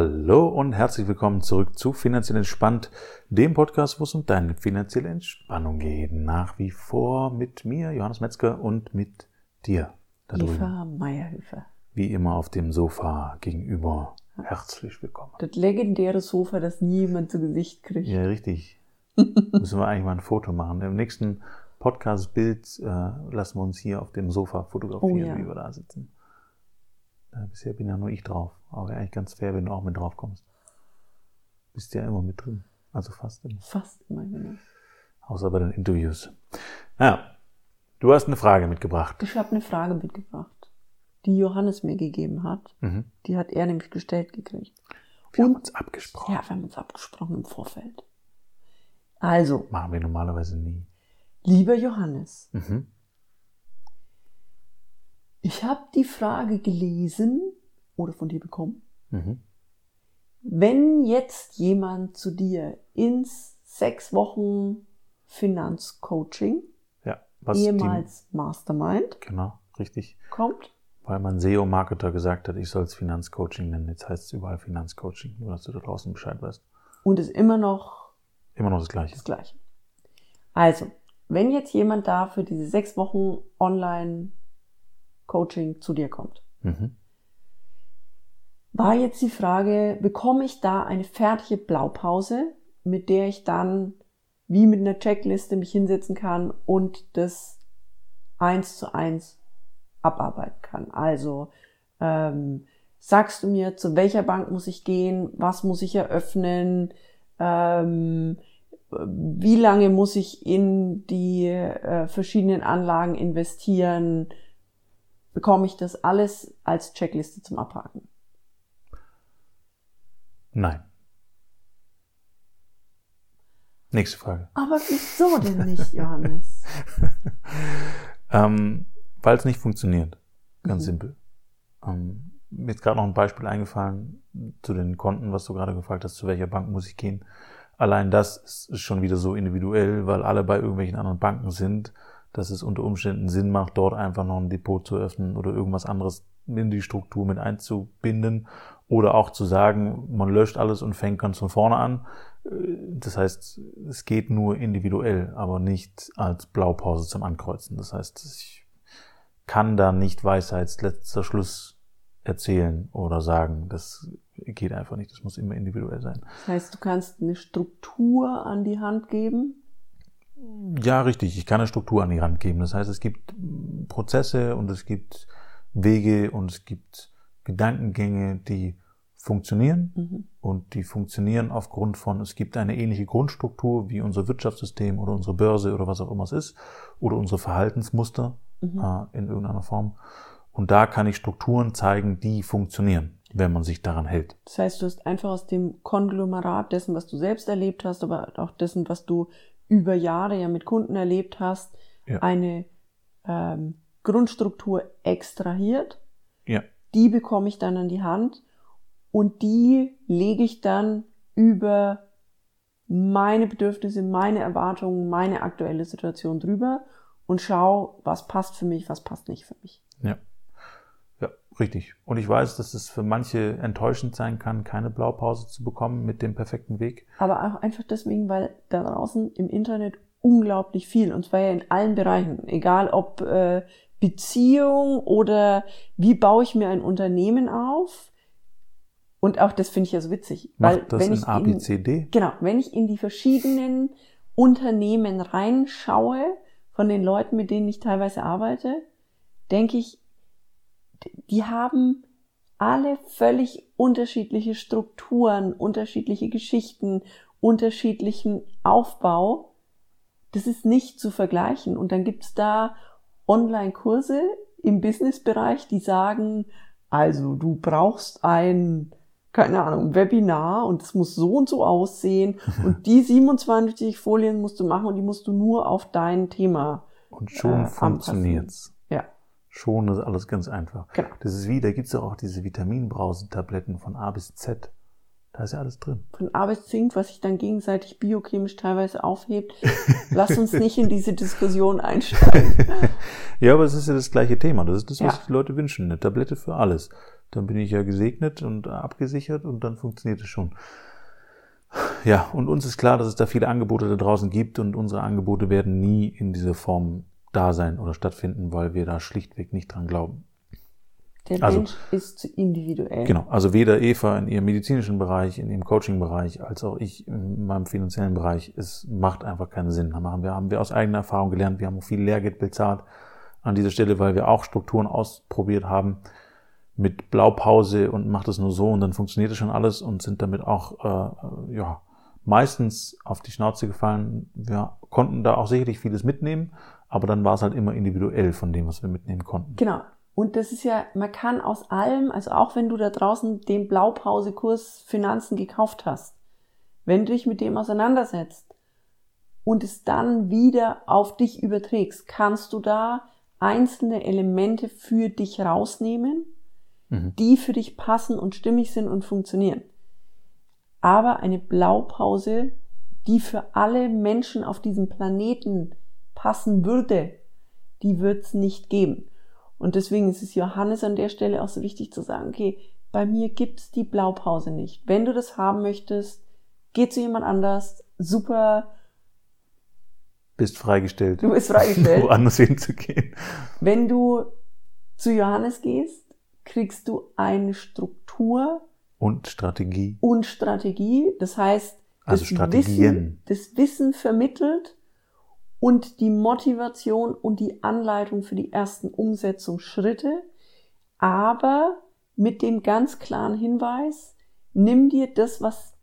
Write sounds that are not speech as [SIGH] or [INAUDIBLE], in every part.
Hallo und herzlich willkommen zurück zu Finanziell Entspannt, dem Podcast, wo es um deine finanzielle Entspannung geht. Nach wie vor mit mir, Johannes Metzger, und mit dir. Da Eva Meierhöfer. Wie immer auf dem Sofa gegenüber. Herzlich willkommen. Das legendäre Sofa, das niemand zu Gesicht kriegt. Ja, richtig. [LAUGHS] Müssen wir eigentlich mal ein Foto machen. Im nächsten Podcast-Bild äh, lassen wir uns hier auf dem Sofa fotografieren, Oh ja. wie wir da sitzen. Äh, bisher bin ja nur ich drauf. Aber eigentlich ganz fair, wenn du auch mit drauf kommst. Bist ja immer mit drin. Also fast immer. Fast immer, genau. Außer bei den Interviews. Naja, du hast eine Frage mitgebracht. Ich habe eine Frage mitgebracht, die Johannes mir gegeben hat. Mhm. Die hat er nämlich gestellt gekriegt. Wir haben Und- uns abgesprochen. Ja, wir haben uns abgesprochen im Vorfeld. Also, Machen wir normalerweise nie. lieber Johannes, Mhm. ich habe die Frage gelesen oder von dir bekommen. Mhm. Wenn jetzt jemand zu dir ins sechs Wochen Finanzcoaching, Ja, ehemals Mastermind, Die, genau, richtig. kommt, Weil mein SEO-Marketer gesagt hat, ich soll es Finanzcoaching nennen. Jetzt heißt es überall Finanzcoaching, nur dass du da draußen Bescheid weißt. und ist immer noch Immer noch das Gleiche. das Gleiche. Also, wenn jetzt jemand da für diese sechs Wochen Online-Coaching zu dir kommt, Mhm. War jetzt die Frage, bekomme ich da eine fertige Blaupause, mit der ich dann wie mit einer Checkliste mich hinsetzen kann und das eins zu eins abarbeiten kann. Also ähm, sagst du mir, zu welcher Bank muss ich gehen, was muss ich eröffnen, ähm, wie lange muss ich in die äh, verschiedenen Anlagen investieren, bekomme ich das alles als Checkliste zum Abhaken. Nein. Nächste Frage. Aber wieso denn nicht, Johannes? [LAUGHS] Ähm, Weil es nicht funktioniert. Ganz Mhm. simpel. Ähm, mir ist gerade noch ein Beispiel eingefallen zu den Konten, was du gerade gefragt hast, zu welcher Bank muss ich gehen. Allein das ist ist schon wieder so individuell, weil alle bei irgendwelchen anderen Banken sind, dass es unter Umständen Sinn macht, dort einfach noch ein Depot zu öffnen oder irgendwas anderes in die Struktur mit einzubinden oder auch zu sagen, man löscht alles und fängt ganz von vorne an. Äh, Das heißt, es geht nur individuell, aber nicht als Blaupause zum Ankreuzen. Das heißt, ich kann da nicht Weisheitsletzter Schluss erzählen oder sagen. Das geht einfach nicht. Das muss immer individuell sein. Das heißt, du kannst eine Struktur an die Hand geben. Ja, richtig. Ich kann eine Struktur an die Hand geben. Das heißt, es gibt Prozesse und es gibt Wege und es gibt Gedankengänge, die funktionieren Mhm. und die funktionieren aufgrund von, es gibt eine ähnliche Grundstruktur wie unser Wirtschaftssystem oder unsere Börse oder was auch immer es ist oder unsere Verhaltensmuster Mhm. äh, in irgendeiner Form. Und da kann ich Strukturen zeigen, die funktionieren, wenn man sich daran hält. Das heißt, du hast einfach aus dem Konglomerat dessen, was du selbst erlebt hast, aber auch dessen, was du über Jahre ja mit Kunden erlebt hast, Ja. eine ähm, Grundstruktur extrahiert. Die bekomme ich dann an die Hand und die lege ich dann über meine Bedürfnisse, meine Erwartungen, meine aktuelle Situation drüber und schau, was passt für mich, was passt nicht für mich. ja. Ja, richtig. Und ich weiß, dass es für manche enttäuschend sein kann, keine Blaupause zu bekommen mit dem perfekten Weg. Aber auch einfach deswegen, weil da draußen im Internet unglaublich viel, und zwar ja in allen Bereichen, egal ob äh, Beziehung oder wie baue ich mir ein Unternehmen auf. Und auch das finde ich ja so witzig. weil Macht das wenn in ich ABCD? Genau, wenn ich in die verschiedenen Unternehmen reinschaue, von den Leuten, mit denen ich teilweise arbeite, denke ich, die haben alle völlig unterschiedliche Strukturen, unterschiedliche Geschichten, unterschiedlichen Aufbau. Das ist nicht zu vergleichen. Und dann gibt's da Online-Kurse im Businessbereich, die sagen, also du brauchst ein, keine Ahnung, Webinar und es muss so und so aussehen [LAUGHS] und die 27 Folien musst du machen und die musst du nur auf dein Thema. Und schon äh, funktioniert's. Ja, Schon ist alles ganz einfach. genau. Das ist wie, da gibt's ja auch diese Vitaminbrausetabletten von A bis Z. Da ist ja alles drin. Von A bis Zink, was sich dann gegenseitig biochemisch teilweise aufhebt. [LAUGHS] Lass uns nicht in diese Diskussion einsteigen. [LAUGHS] ja, aber es ist ja das gleiche Thema. Das ist das, was Ja. die Leute wünschen. Eine Tablette für alles. Dann bin ich ja gesegnet und abgesichert und dann funktioniert es schon. Ja, und uns ist klar, dass es da viele Angebote da draußen gibt und unsere Angebote werden nie in dieser Form da sein oder stattfinden, weil wir da schlichtweg nicht dran glauben. Der Also- Mensch ist zu individuell. Genau, also weder Eva in ihrem medizinischen Bereich, in ihrem Coaching-Bereich, als auch ich in meinem finanziellen Bereich. Es macht einfach keinen Sinn. Da machen wir, haben wir aus eigener Erfahrung gelernt. Wir haben auch viel Lehrgeld bezahlt an dieser Stelle, weil wir auch Strukturen ausprobiert haben mit Blaupause und macht es nur so und dann funktioniert es schon alles und sind damit auch äh, ja meistens auf die Schnauze gefallen. Wir konnten da auch sicherlich vieles mitnehmen, aber dann war es halt immer individuell von dem, was wir mitnehmen konnten. Genau. Und das ist ja, man kann aus allem, also auch wenn du da draußen den Blaupausekurs Finanzen gekauft hast, wenn du dich mit dem auseinandersetzt und es dann wieder auf dich überträgst, kannst du da einzelne Elemente für dich rausnehmen, Mhm. die für dich passen und stimmig sind und funktionieren. Aber eine Blaupause, die für alle Menschen auf diesem Planeten passen würde, die wird es nicht geben. Und deswegen ist es Johannes an der Stelle auch so wichtig zu sagen, okay, bei mir gibt's die Blaupause nicht. Wenn du das haben möchtest, geh zu jemand anders, super, Bist freigestellt. du bist freigestellt. [LAUGHS] woanders hinzugehen. Wenn du zu Johannes gehst, kriegst du eine Struktur Und Strategie. und Strategie. Das heißt, Also das Strategien. Wissen, das Wissen vermittelt und die Motivation und die Anleitung für die ersten Umsetzungsschritte, aber mit dem ganz klaren Hinweis, nimm dir das, was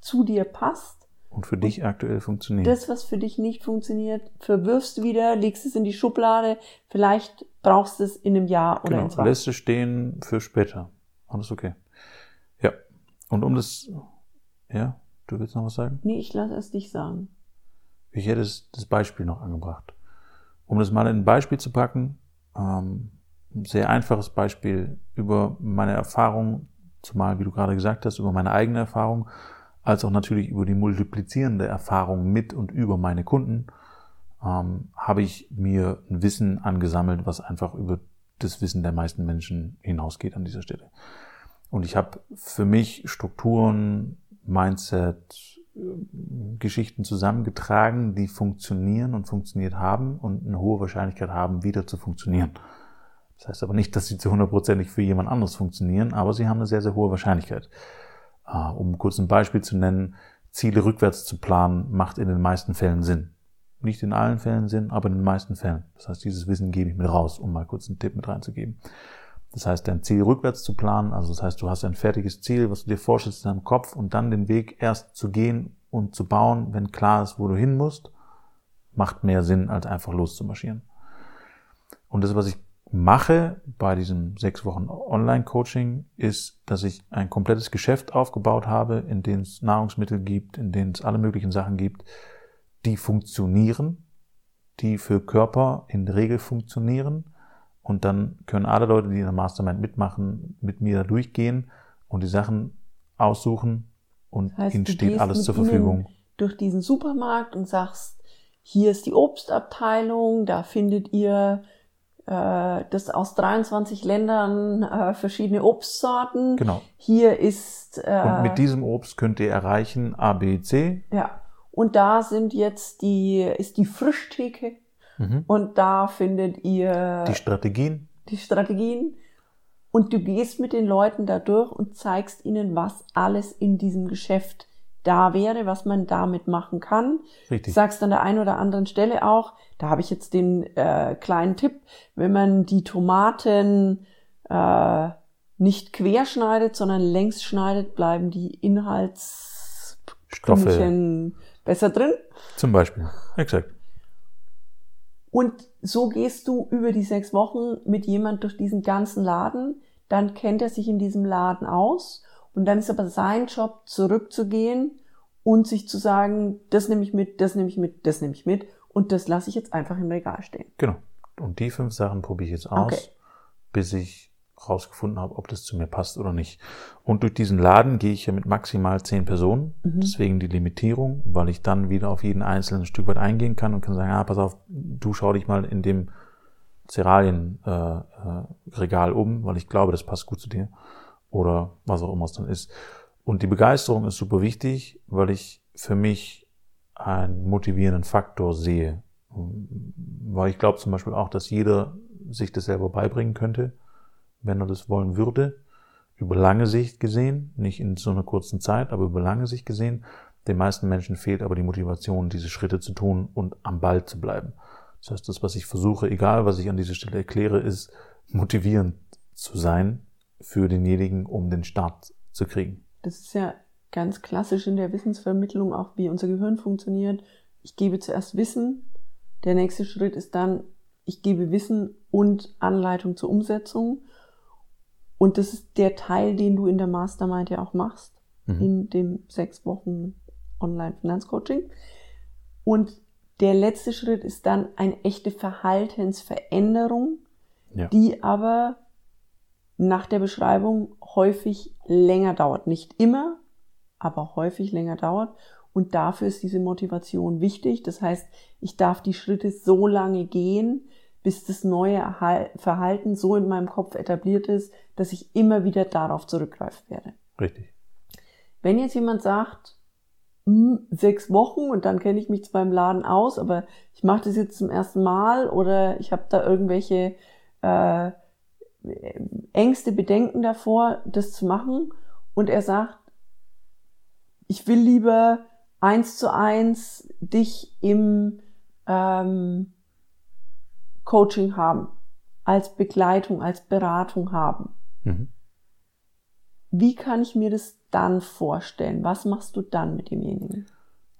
zu dir passt, Und für dich aktuell funktioniert. das, was für dich nicht funktioniert, verwirfst du wieder, legst es in die Schublade, vielleicht brauchst du es in einem Jahr oder in genau. zwei. Lässt es stehen für später. Alles okay. Ja. Und um das, ja, du willst noch was sagen? Nee, ich lasse es dich sagen. Ich hätte das Beispiel noch angebracht. Um das mal in ein Beispiel zu packen, ähm, ein sehr einfaches Beispiel über meine Erfahrung, zumal, wie du gerade gesagt hast, über meine eigene Erfahrung, als auch natürlich über die multiplizierende Erfahrung mit und über meine Kunden, ähm, habe ich mir ein Wissen angesammelt, was einfach über das Wissen der meisten Menschen hinausgeht an dieser Stelle. Und ich habe für mich Strukturen, Mindset, Geschichten zusammengetragen, die funktionieren und funktioniert haben und eine hohe Wahrscheinlichkeit haben, wieder zu funktionieren. Das heißt aber nicht, dass sie zu hundertprozentig für jemand anderes funktionieren, aber sie haben eine sehr, sehr hohe Wahrscheinlichkeit. Äh, Um kurz ein Beispiel zu nennen, Ziele rückwärts zu planen, macht in den meisten Fällen Sinn. Nicht in allen Fällen Sinn, aber in den meisten Fällen. Das heißt, dieses Wissen gebe ich mit raus, um mal kurz einen Tipp mit reinzugeben. Das heißt, dein Ziel rückwärts zu planen, also das heißt, du hast ein fertiges Ziel, was du dir vorstellst in deinem Kopf und dann den Weg erst zu gehen und zu bauen, wenn klar ist, wo du hin musst, macht mehr Sinn, als einfach loszumarschieren. Und das, was ich mache bei diesem sechs Wochen Online-Coaching, ist, dass ich ein komplettes Geschäft aufgebaut habe, in dem es Nahrungsmittel gibt, in denen es alle möglichen Sachen gibt, die funktionieren, die für Körper in der Regel funktionieren. Und dann können alle Leute, die in der Mastermind mitmachen, mit mir da durchgehen und die Sachen aussuchen und Das heißt, ihnen steht alles zur Verfügung. durch diesen Supermarkt und sagst, hier ist die Obstabteilung, da findet ihr äh, das aus 23 Ländern äh, verschiedene Obstsorten. Genau. Hier ist äh, Und mit diesem Obst könnt ihr erreichen A, B, C. ja und da sind jetzt die ist die Frischtheke Mhm. und da findet ihr Die Strategien. die Strategien und du gehst mit den Leuten da durch und zeigst ihnen, was alles in diesem Geschäft da wäre, was man damit machen kann. Richtig. Sagst an der einen oder anderen Stelle auch, da habe ich jetzt den äh, kleinen Tipp, wenn man die Tomaten äh, nicht quer schneidet, sondern längs schneidet, bleiben die Stoffe. Inhaltskügelchen besser drin. Zum Beispiel. Exakt. Und so gehst du über die sechs Wochen mit jemand durch diesen ganzen Laden, dann kennt er sich in diesem Laden aus und dann ist aber sein Job zurückzugehen und sich zu sagen, das nehme ich mit, das nehme ich mit, das nehme ich mit und das lasse ich jetzt einfach im Regal stehen. Genau. Und die fünf Sachen probiere ich jetzt aus, Okay. bis ich rausgefunden habe, ob das zu mir passt oder nicht. Und durch diesen Laden gehe ich ja mit maximal zehn Personen, mhm. deswegen die Limitierung, weil ich dann wieder auf jeden einzelnen Stück weit eingehen kann und kann sagen, ah, pass auf, du schau dich mal in dem Cerealienregal äh, äh, um, weil ich glaube, das passt gut zu dir oder was auch immer es dann ist. Und die Begeisterung ist super wichtig, weil ich für mich einen motivierenden Faktor sehe. Weil ich glaube zum Beispiel auch, dass jeder sich das selber beibringen könnte wenn er das wollen würde, über lange Sicht gesehen, nicht in so einer kurzen Zeit, aber über lange Sicht gesehen, den meisten Menschen fehlt aber die Motivation, diese Schritte zu tun und am Ball zu bleiben. Das heißt, das, was ich versuche, egal was ich an dieser Stelle erkläre, ist motivierend zu sein für denjenigen, um den Start zu kriegen. Das ist ja ganz klassisch in der Wissensvermittlung, auch wie unser Gehirn funktioniert. Ich gebe zuerst Wissen. Der nächste Schritt ist dann, ich gebe Wissen und Anleitung zur Umsetzung. Und das ist der Teil, den du in der Mastermind ja auch machst, mhm. in dem sechs Wochen Online-Finanzcoaching. Und der letzte Schritt ist dann eine echte Verhaltensveränderung, ja. die aber nach der Beschreibung häufig länger dauert. Nicht immer, aber häufig länger dauert. Und dafür ist diese Motivation wichtig. Das heißt, ich darf die Schritte so lange gehen, bis das neue Verhalten so in meinem Kopf etabliert ist, dass ich immer wieder darauf zurückgreifen werde. Richtig. Wenn jetzt jemand sagt, hm, sechs Wochen und dann kenne ich mich zwar im Laden aus, aber ich mache das jetzt zum ersten Mal oder ich habe da irgendwelche äh, Ängste, Bedenken davor, das zu machen und er sagt, ich will lieber eins zu eins dich im ähm, Coaching haben, als Begleitung, als Beratung haben. Mhm. Wie kann ich mir das dann vorstellen? Was machst du dann mit demjenigen?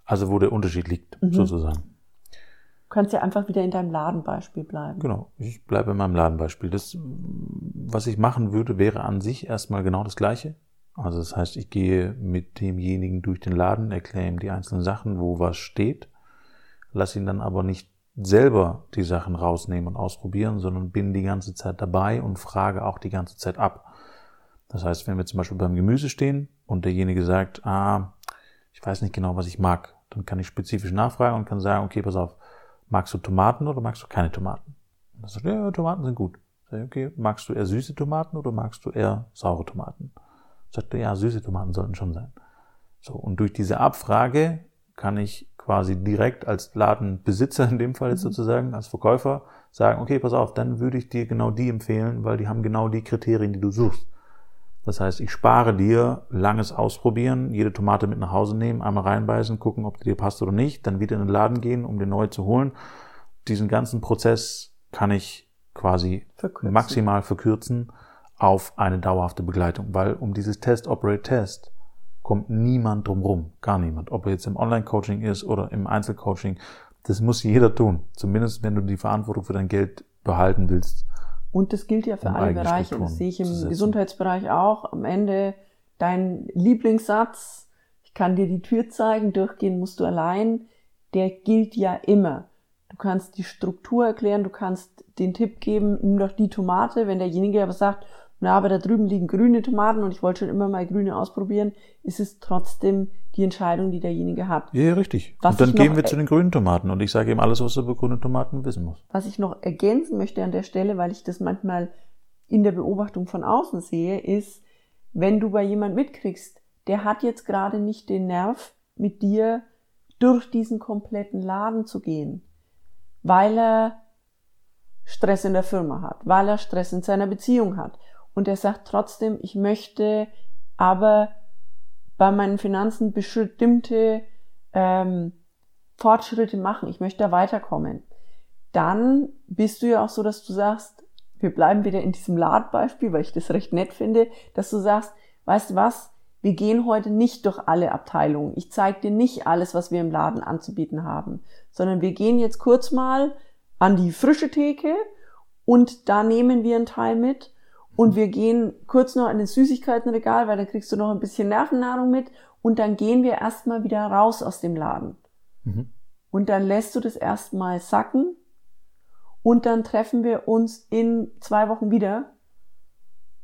Also wo der Unterschied liegt, mhm. sozusagen. Du kannst ja einfach wieder in deinem Ladenbeispiel bleiben. Genau, ich bleibe in meinem Ladenbeispiel. Das, was ich machen würde, wäre an sich erstmal genau das Gleiche. Also das heißt, ich gehe mit demjenigen durch den Laden, erkläre ihm die einzelnen Sachen, wo was steht, lasse ihn dann aber nicht selber die Sachen rausnehmen und ausprobieren, sondern bin die ganze Zeit dabei und frage auch die ganze Zeit ab. Das heißt, wenn wir zum Beispiel beim Gemüse stehen und derjenige sagt, ah, ich weiß nicht genau, was ich mag, dann kann ich spezifisch nachfragen und kann sagen, okay, pass auf, magst du Tomaten oder magst du keine Tomaten? Und dann sagt ja, Tomaten sind gut. Sag ich, okay, magst du eher süße Tomaten oder magst du eher saure Tomaten? Sagt er, ja, süße Tomaten sollten schon sein. So, und durch diese Abfrage kann ich quasi direkt als Ladenbesitzer in dem Fall jetzt mhm. sozusagen, als Verkäufer sagen, okay, pass auf, dann würde ich dir genau die empfehlen, weil die haben genau die Kriterien, die du suchst. Das heißt, ich spare dir langes Ausprobieren, jede Tomate mit nach Hause nehmen, einmal reinbeißen, gucken, ob die dir passt oder nicht, dann wieder in den Laden gehen, um den neu zu holen. Diesen ganzen Prozess kann ich quasi verkürzen. maximal verkürzen auf eine dauerhafte Begleitung, weil um dieses Test, Operate, Test kommt niemand drumrum, gar niemand. Ob er jetzt im Online-Coaching ist oder im Einzelcoaching, das muss jeder tun. Zumindest wenn du die Verantwortung für dein Geld behalten willst. Und das gilt ja für um alle Bereiche. Das sehe ich im Gesundheitsbereich auch. Am Ende dein Lieblingssatz, ich kann dir die Tür zeigen, durchgehen musst du allein, der gilt ja immer. Du kannst die Struktur erklären, du kannst den Tipp geben, nimm doch die Tomate, wenn derjenige aber sagt, na, aber da drüben liegen grüne Tomaten und ich wollte schon immer mal grüne ausprobieren, ist es trotzdem die Entscheidung, die derjenige hat. Ja, richtig. Was und dann gehen wir zu den grünen Tomaten und ich sage ihm alles, was er über grüne Tomaten wissen muss. Was ich noch ergänzen möchte an der Stelle, weil ich das manchmal in der Beobachtung von außen sehe, ist, wenn du bei jemand mitkriegst, der hat jetzt gerade nicht den Nerv, mit dir durch diesen kompletten Laden zu gehen, weil er Stress in der Firma hat, weil er Stress in seiner Beziehung hat und er sagt trotzdem, ich möchte aber bei meinen Finanzen bestimmte ähm, Fortschritte machen, ich möchte da weiterkommen. Dann bist du ja auch so, dass du sagst, wir bleiben wieder in diesem Ladbeispiel, weil ich das recht nett finde, dass du sagst, weißt du was, wir gehen heute nicht durch alle Abteilungen. Ich zeige dir nicht alles, was wir im Laden anzubieten haben, sondern wir gehen jetzt kurz mal an die frische Theke und da nehmen wir einen Teil mit und wir gehen kurz noch in das Süßigkeitenregal, weil dann kriegst du noch ein bisschen Nervennahrung mit und dann gehen wir erstmal wieder raus aus dem Laden. Mhm. Und dann lässt du das erstmal sacken und dann treffen wir uns in zwei Wochen wieder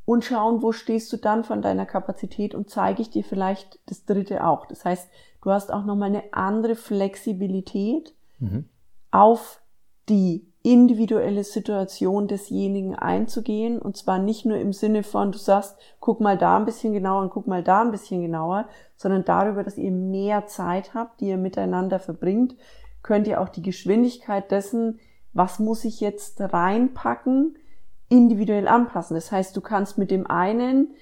und schauen, wo stehst du dann von deiner Kapazität und zeige ich dir vielleicht das dritte auch. Das heißt, du hast auch nochmal eine andere Flexibilität mhm. auf die individuelle Situation desjenigen einzugehen und zwar nicht nur im Sinne von, du sagst, guck mal da ein bisschen genauer und guck mal da ein bisschen genauer, sondern darüber, dass ihr mehr Zeit habt, die ihr miteinander verbringt, könnt ihr auch die Geschwindigkeit dessen, was muss ich jetzt reinpacken, individuell anpassen. Das heißt, du kannst mit dem einen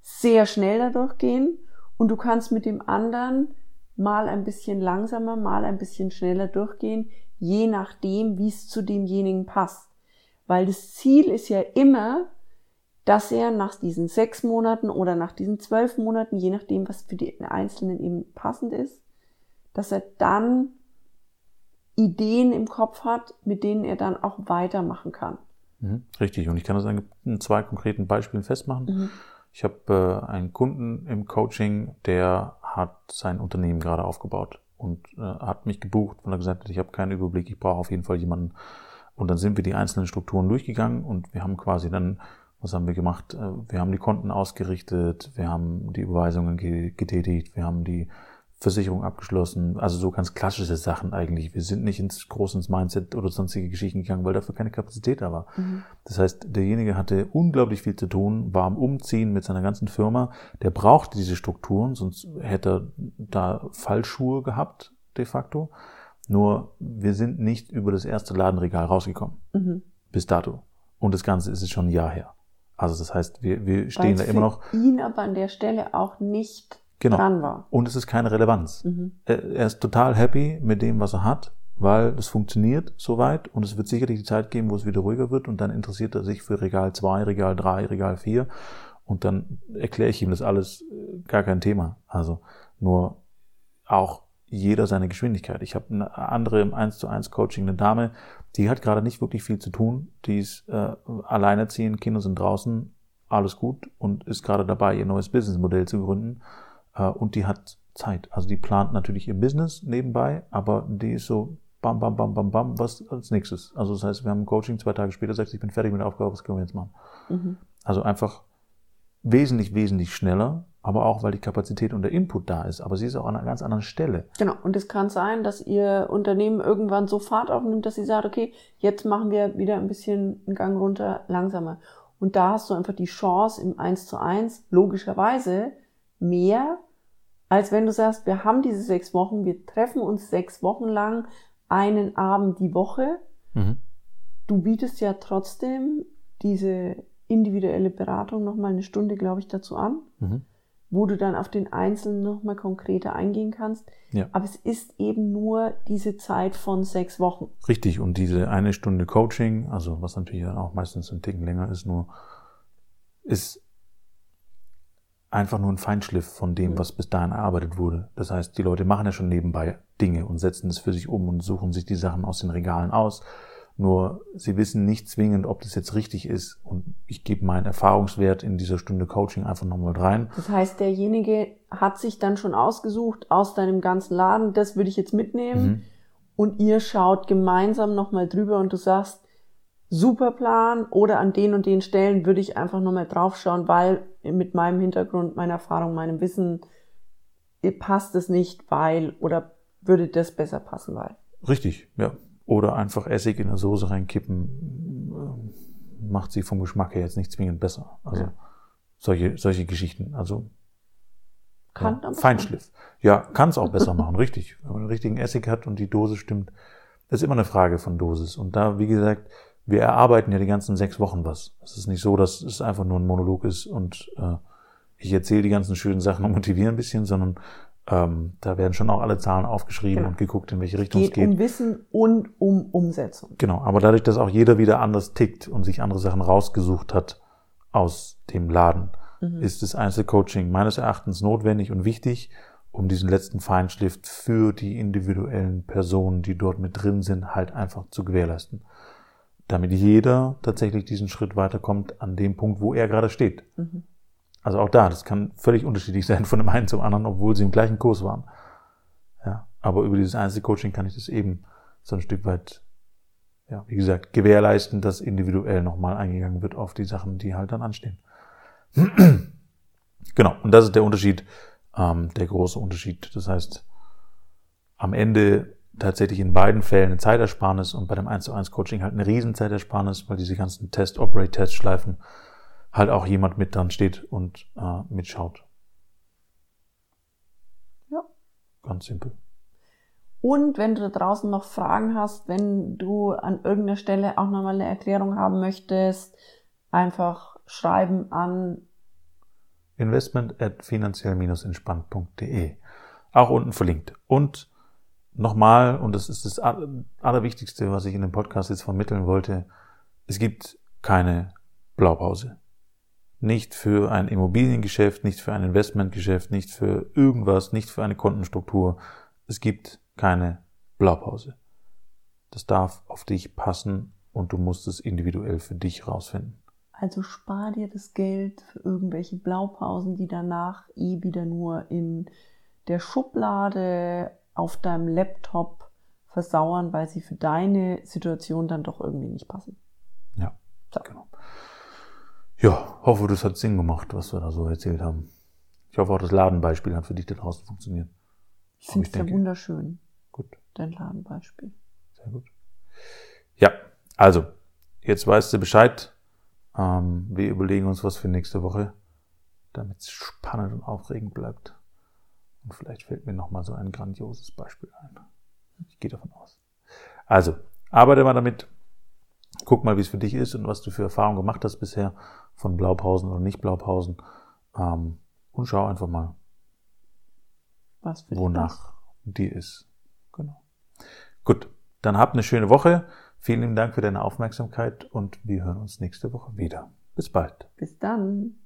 sehr schnell dadurch gehen und du kannst mit dem anderen mal ein bisschen langsamer, mal ein bisschen schneller durchgehen, je nachdem, wie es zu demjenigen passt. Weil das Ziel ist ja immer, dass er nach diesen sechs Monaten oder nach diesen zwölf Monaten, je nachdem, was für die Einzelnen eben passend ist, dass er dann Ideen im Kopf hat, mit denen er dann auch weitermachen kann. Mhm, richtig. Und ich kann das an zwei konkreten Beispielen festmachen. Mhm. Ich habe äh, einen Kunden im Coaching, der hat sein Unternehmen gerade aufgebaut und äh, hat mich gebucht und hat gesagt, ich habe keinen Überblick, ich brauche auf jeden Fall jemanden. Und dann sind wir die einzelnen Strukturen durchgegangen und wir haben quasi dann, was haben wir gemacht? Äh, wir haben die Konten ausgerichtet, wir haben die Überweisungen getätigt, wir haben die Versicherung abgeschlossen. Also so ganz klassische Sachen eigentlich. Wir sind nicht ins große ins Mindset oder sonstige Geschichten gegangen, weil dafür keine Kapazität da war. Mhm. Das heißt, derjenige hatte unglaublich viel zu tun, war am Umziehen mit seiner ganzen Firma. Der brauchte diese Strukturen, sonst hätte er da Fallschuhe gehabt, de facto. Nur wir sind nicht über das erste Ladenregal rausgekommen. Mhm. Bis dato. Und das Ganze ist schon ein Jahr her. Also das heißt, wir, wir stehen Weil's da immer noch. ihn aber an der Stelle auch nicht genau. dran war. Und es ist keine Relevanz. Mhm. Er ist total happy mit dem, was er hat, weil es funktioniert soweit und es wird sicherlich die Zeit geben, wo es wieder ruhiger wird und dann interessiert er sich für Regal 2, Regal 3, Regal 4 und dann erkläre ich ihm das alles äh, gar kein Thema. Also nur auch jeder seine Geschwindigkeit. Ich habe eine andere im 1 zu 1 Coaching, eine Dame, die hat gerade nicht wirklich viel zu tun, die ist äh, alleinerziehend, Kinder sind draußen, alles gut und ist gerade dabei, ihr neues Businessmodell zu gründen und die hat Zeit. Also die plant natürlich ihr Business nebenbei, aber die ist so bam, bam, bam, bam, bam, was als nächstes. Also das heißt, wir haben ein Coaching, zwei Tage später sagt, ich bin fertig mit der Aufgabe, was können wir jetzt machen? Mhm. Also einfach wesentlich, wesentlich schneller, aber auch, weil die Kapazität und der Input da ist. Aber sie ist auch an einer ganz anderen Stelle. Genau. Und es kann sein, dass ihr Unternehmen irgendwann so Fahrt aufnimmt, dass sie sagt, okay, jetzt machen wir wieder ein bisschen einen Gang runter, langsamer. Und da hast du einfach die Chance im 1 zu 1, logischerweise, mehr, als wenn du sagst, wir haben diese sechs Wochen, wir treffen uns sechs Wochen lang einen Abend die Woche. Mhm. Du bietest ja trotzdem diese individuelle Beratung nochmal eine Stunde, glaube ich, dazu an, mhm. wo du dann auf den Einzelnen nochmal konkreter eingehen kannst. Ja. Aber es ist eben nur diese Zeit von sechs Wochen. Richtig, und diese eine Stunde Coaching, also was natürlich dann auch meistens ein Ticken länger ist, nur ist einfach nur ein Feinschliff von dem, was bis dahin erarbeitet wurde. Das heißt, die Leute machen ja schon nebenbei Dinge und setzen es für sich um und suchen sich die Sachen aus den Regalen aus. Nur sie wissen nicht zwingend, ob das jetzt richtig ist. Und ich gebe meinen Erfahrungswert in dieser Stunde Coaching einfach nochmal rein. Das heißt, derjenige hat sich dann schon ausgesucht aus deinem ganzen Laden, das würde ich jetzt mitnehmen. Mhm. Und ihr schaut gemeinsam nochmal drüber und du sagst, super Plan oder an den und den Stellen würde ich einfach nochmal draufschauen, weil mit meinem Hintergrund, meiner Erfahrung, meinem Wissen passt es nicht, weil oder würde das besser passen, weil. Richtig, ja. Oder einfach Essig in der Soße reinkippen, äh, macht sie vom Geschmack her jetzt nicht zwingend besser. Also ja. solche, solche Geschichten. Also kann ja, Feinschliff. Ja, kann es auch besser machen, [LAUGHS] richtig. Wenn man den richtigen Essig hat und die Dose stimmt, das ist immer eine Frage von Dosis. Und da, wie gesagt, wir erarbeiten ja die ganzen sechs Wochen was. Es ist nicht so, dass es einfach nur ein Monolog ist und äh, ich erzähle die ganzen schönen Sachen und motiviere ein bisschen, sondern ähm, da werden schon auch alle Zahlen aufgeschrieben genau. und geguckt, in welche Richtung geht es geht. Um Wissen und um Umsetzung. Genau, aber dadurch, dass auch jeder wieder anders tickt und sich andere Sachen rausgesucht hat aus dem Laden, mhm. ist das Einzelcoaching meines Erachtens notwendig und wichtig, um diesen letzten Feinschliff für die individuellen Personen, die dort mit drin sind, halt einfach zu gewährleisten damit jeder tatsächlich diesen Schritt weiterkommt an dem Punkt, wo er gerade steht. Mhm. Also auch da, das kann völlig unterschiedlich [LAUGHS] sein von dem einen zum anderen, obwohl sie im gleichen Kurs waren. Ja, aber über dieses Einzelcoaching kann ich das eben so ein Stück weit, ja, wie gesagt, gewährleisten, dass individuell nochmal eingegangen wird auf die Sachen, die halt dann anstehen. [CLEARS THROAT] genau, und das ist der Unterschied, ähm, der große Unterschied. Das heißt, am Ende tatsächlich in beiden Fällen eine Zeitersparnis und bei dem 1 zu 1 Coaching halt eine riesen Zeitersparnis, weil diese ganzen Test, Operate, Test Schleifen halt auch jemand mit dran steht und äh, mitschaut. Ja. Ganz simpel. Und wenn du da draußen noch Fragen hast, wenn du an irgendeiner Stelle auch nochmal eine Erklärung haben möchtest, einfach schreiben an investment at finanziell-entspannt.de. Auch unten verlinkt. Und nochmal, und das ist das Allerwichtigste, was ich in dem Podcast jetzt vermitteln wollte, es gibt keine Blaupause. Nicht für ein Immobiliengeschäft, nicht für ein Investmentgeschäft, nicht für irgendwas, nicht für eine Kontenstruktur. Es gibt keine Blaupause. Das darf auf dich passen und du musst es individuell für dich rausfinden. Also spar dir das Geld für irgendwelche Blaupausen, die danach eh wieder nur in der Schublade auf deinem Laptop versauern, weil sie für deine Situation dann doch irgendwie nicht passen. Ja, so. genau. Ja, hoffe, das hat Sinn gemacht, was wir da so erzählt haben. Ich hoffe auch, das Ladenbeispiel hat für dich da draußen funktioniert. Ich finde es ja wunderschön. Gut. Dein Ladenbeispiel. Sehr gut. Ja, also, jetzt weißt du Bescheid. Ähm, wir überlegen uns was für nächste Woche, damit es spannend und aufregend bleibt. Und vielleicht fällt mir nochmal so ein grandioses Beispiel ein. Ich gehe davon aus. Also, arbeite mal damit. Guck mal, wie es für dich ist und was du für Erfahrungen gemacht hast bisher von Blaupausen oder nicht Blaupausen. Ähm, und schau einfach mal, was für wonach dir ist. Genau. Gut, dann habt eine schöne Woche. Vielen Dank für deine Aufmerksamkeit und wir hören uns nächste Woche wieder. Bis bald. Bis dann.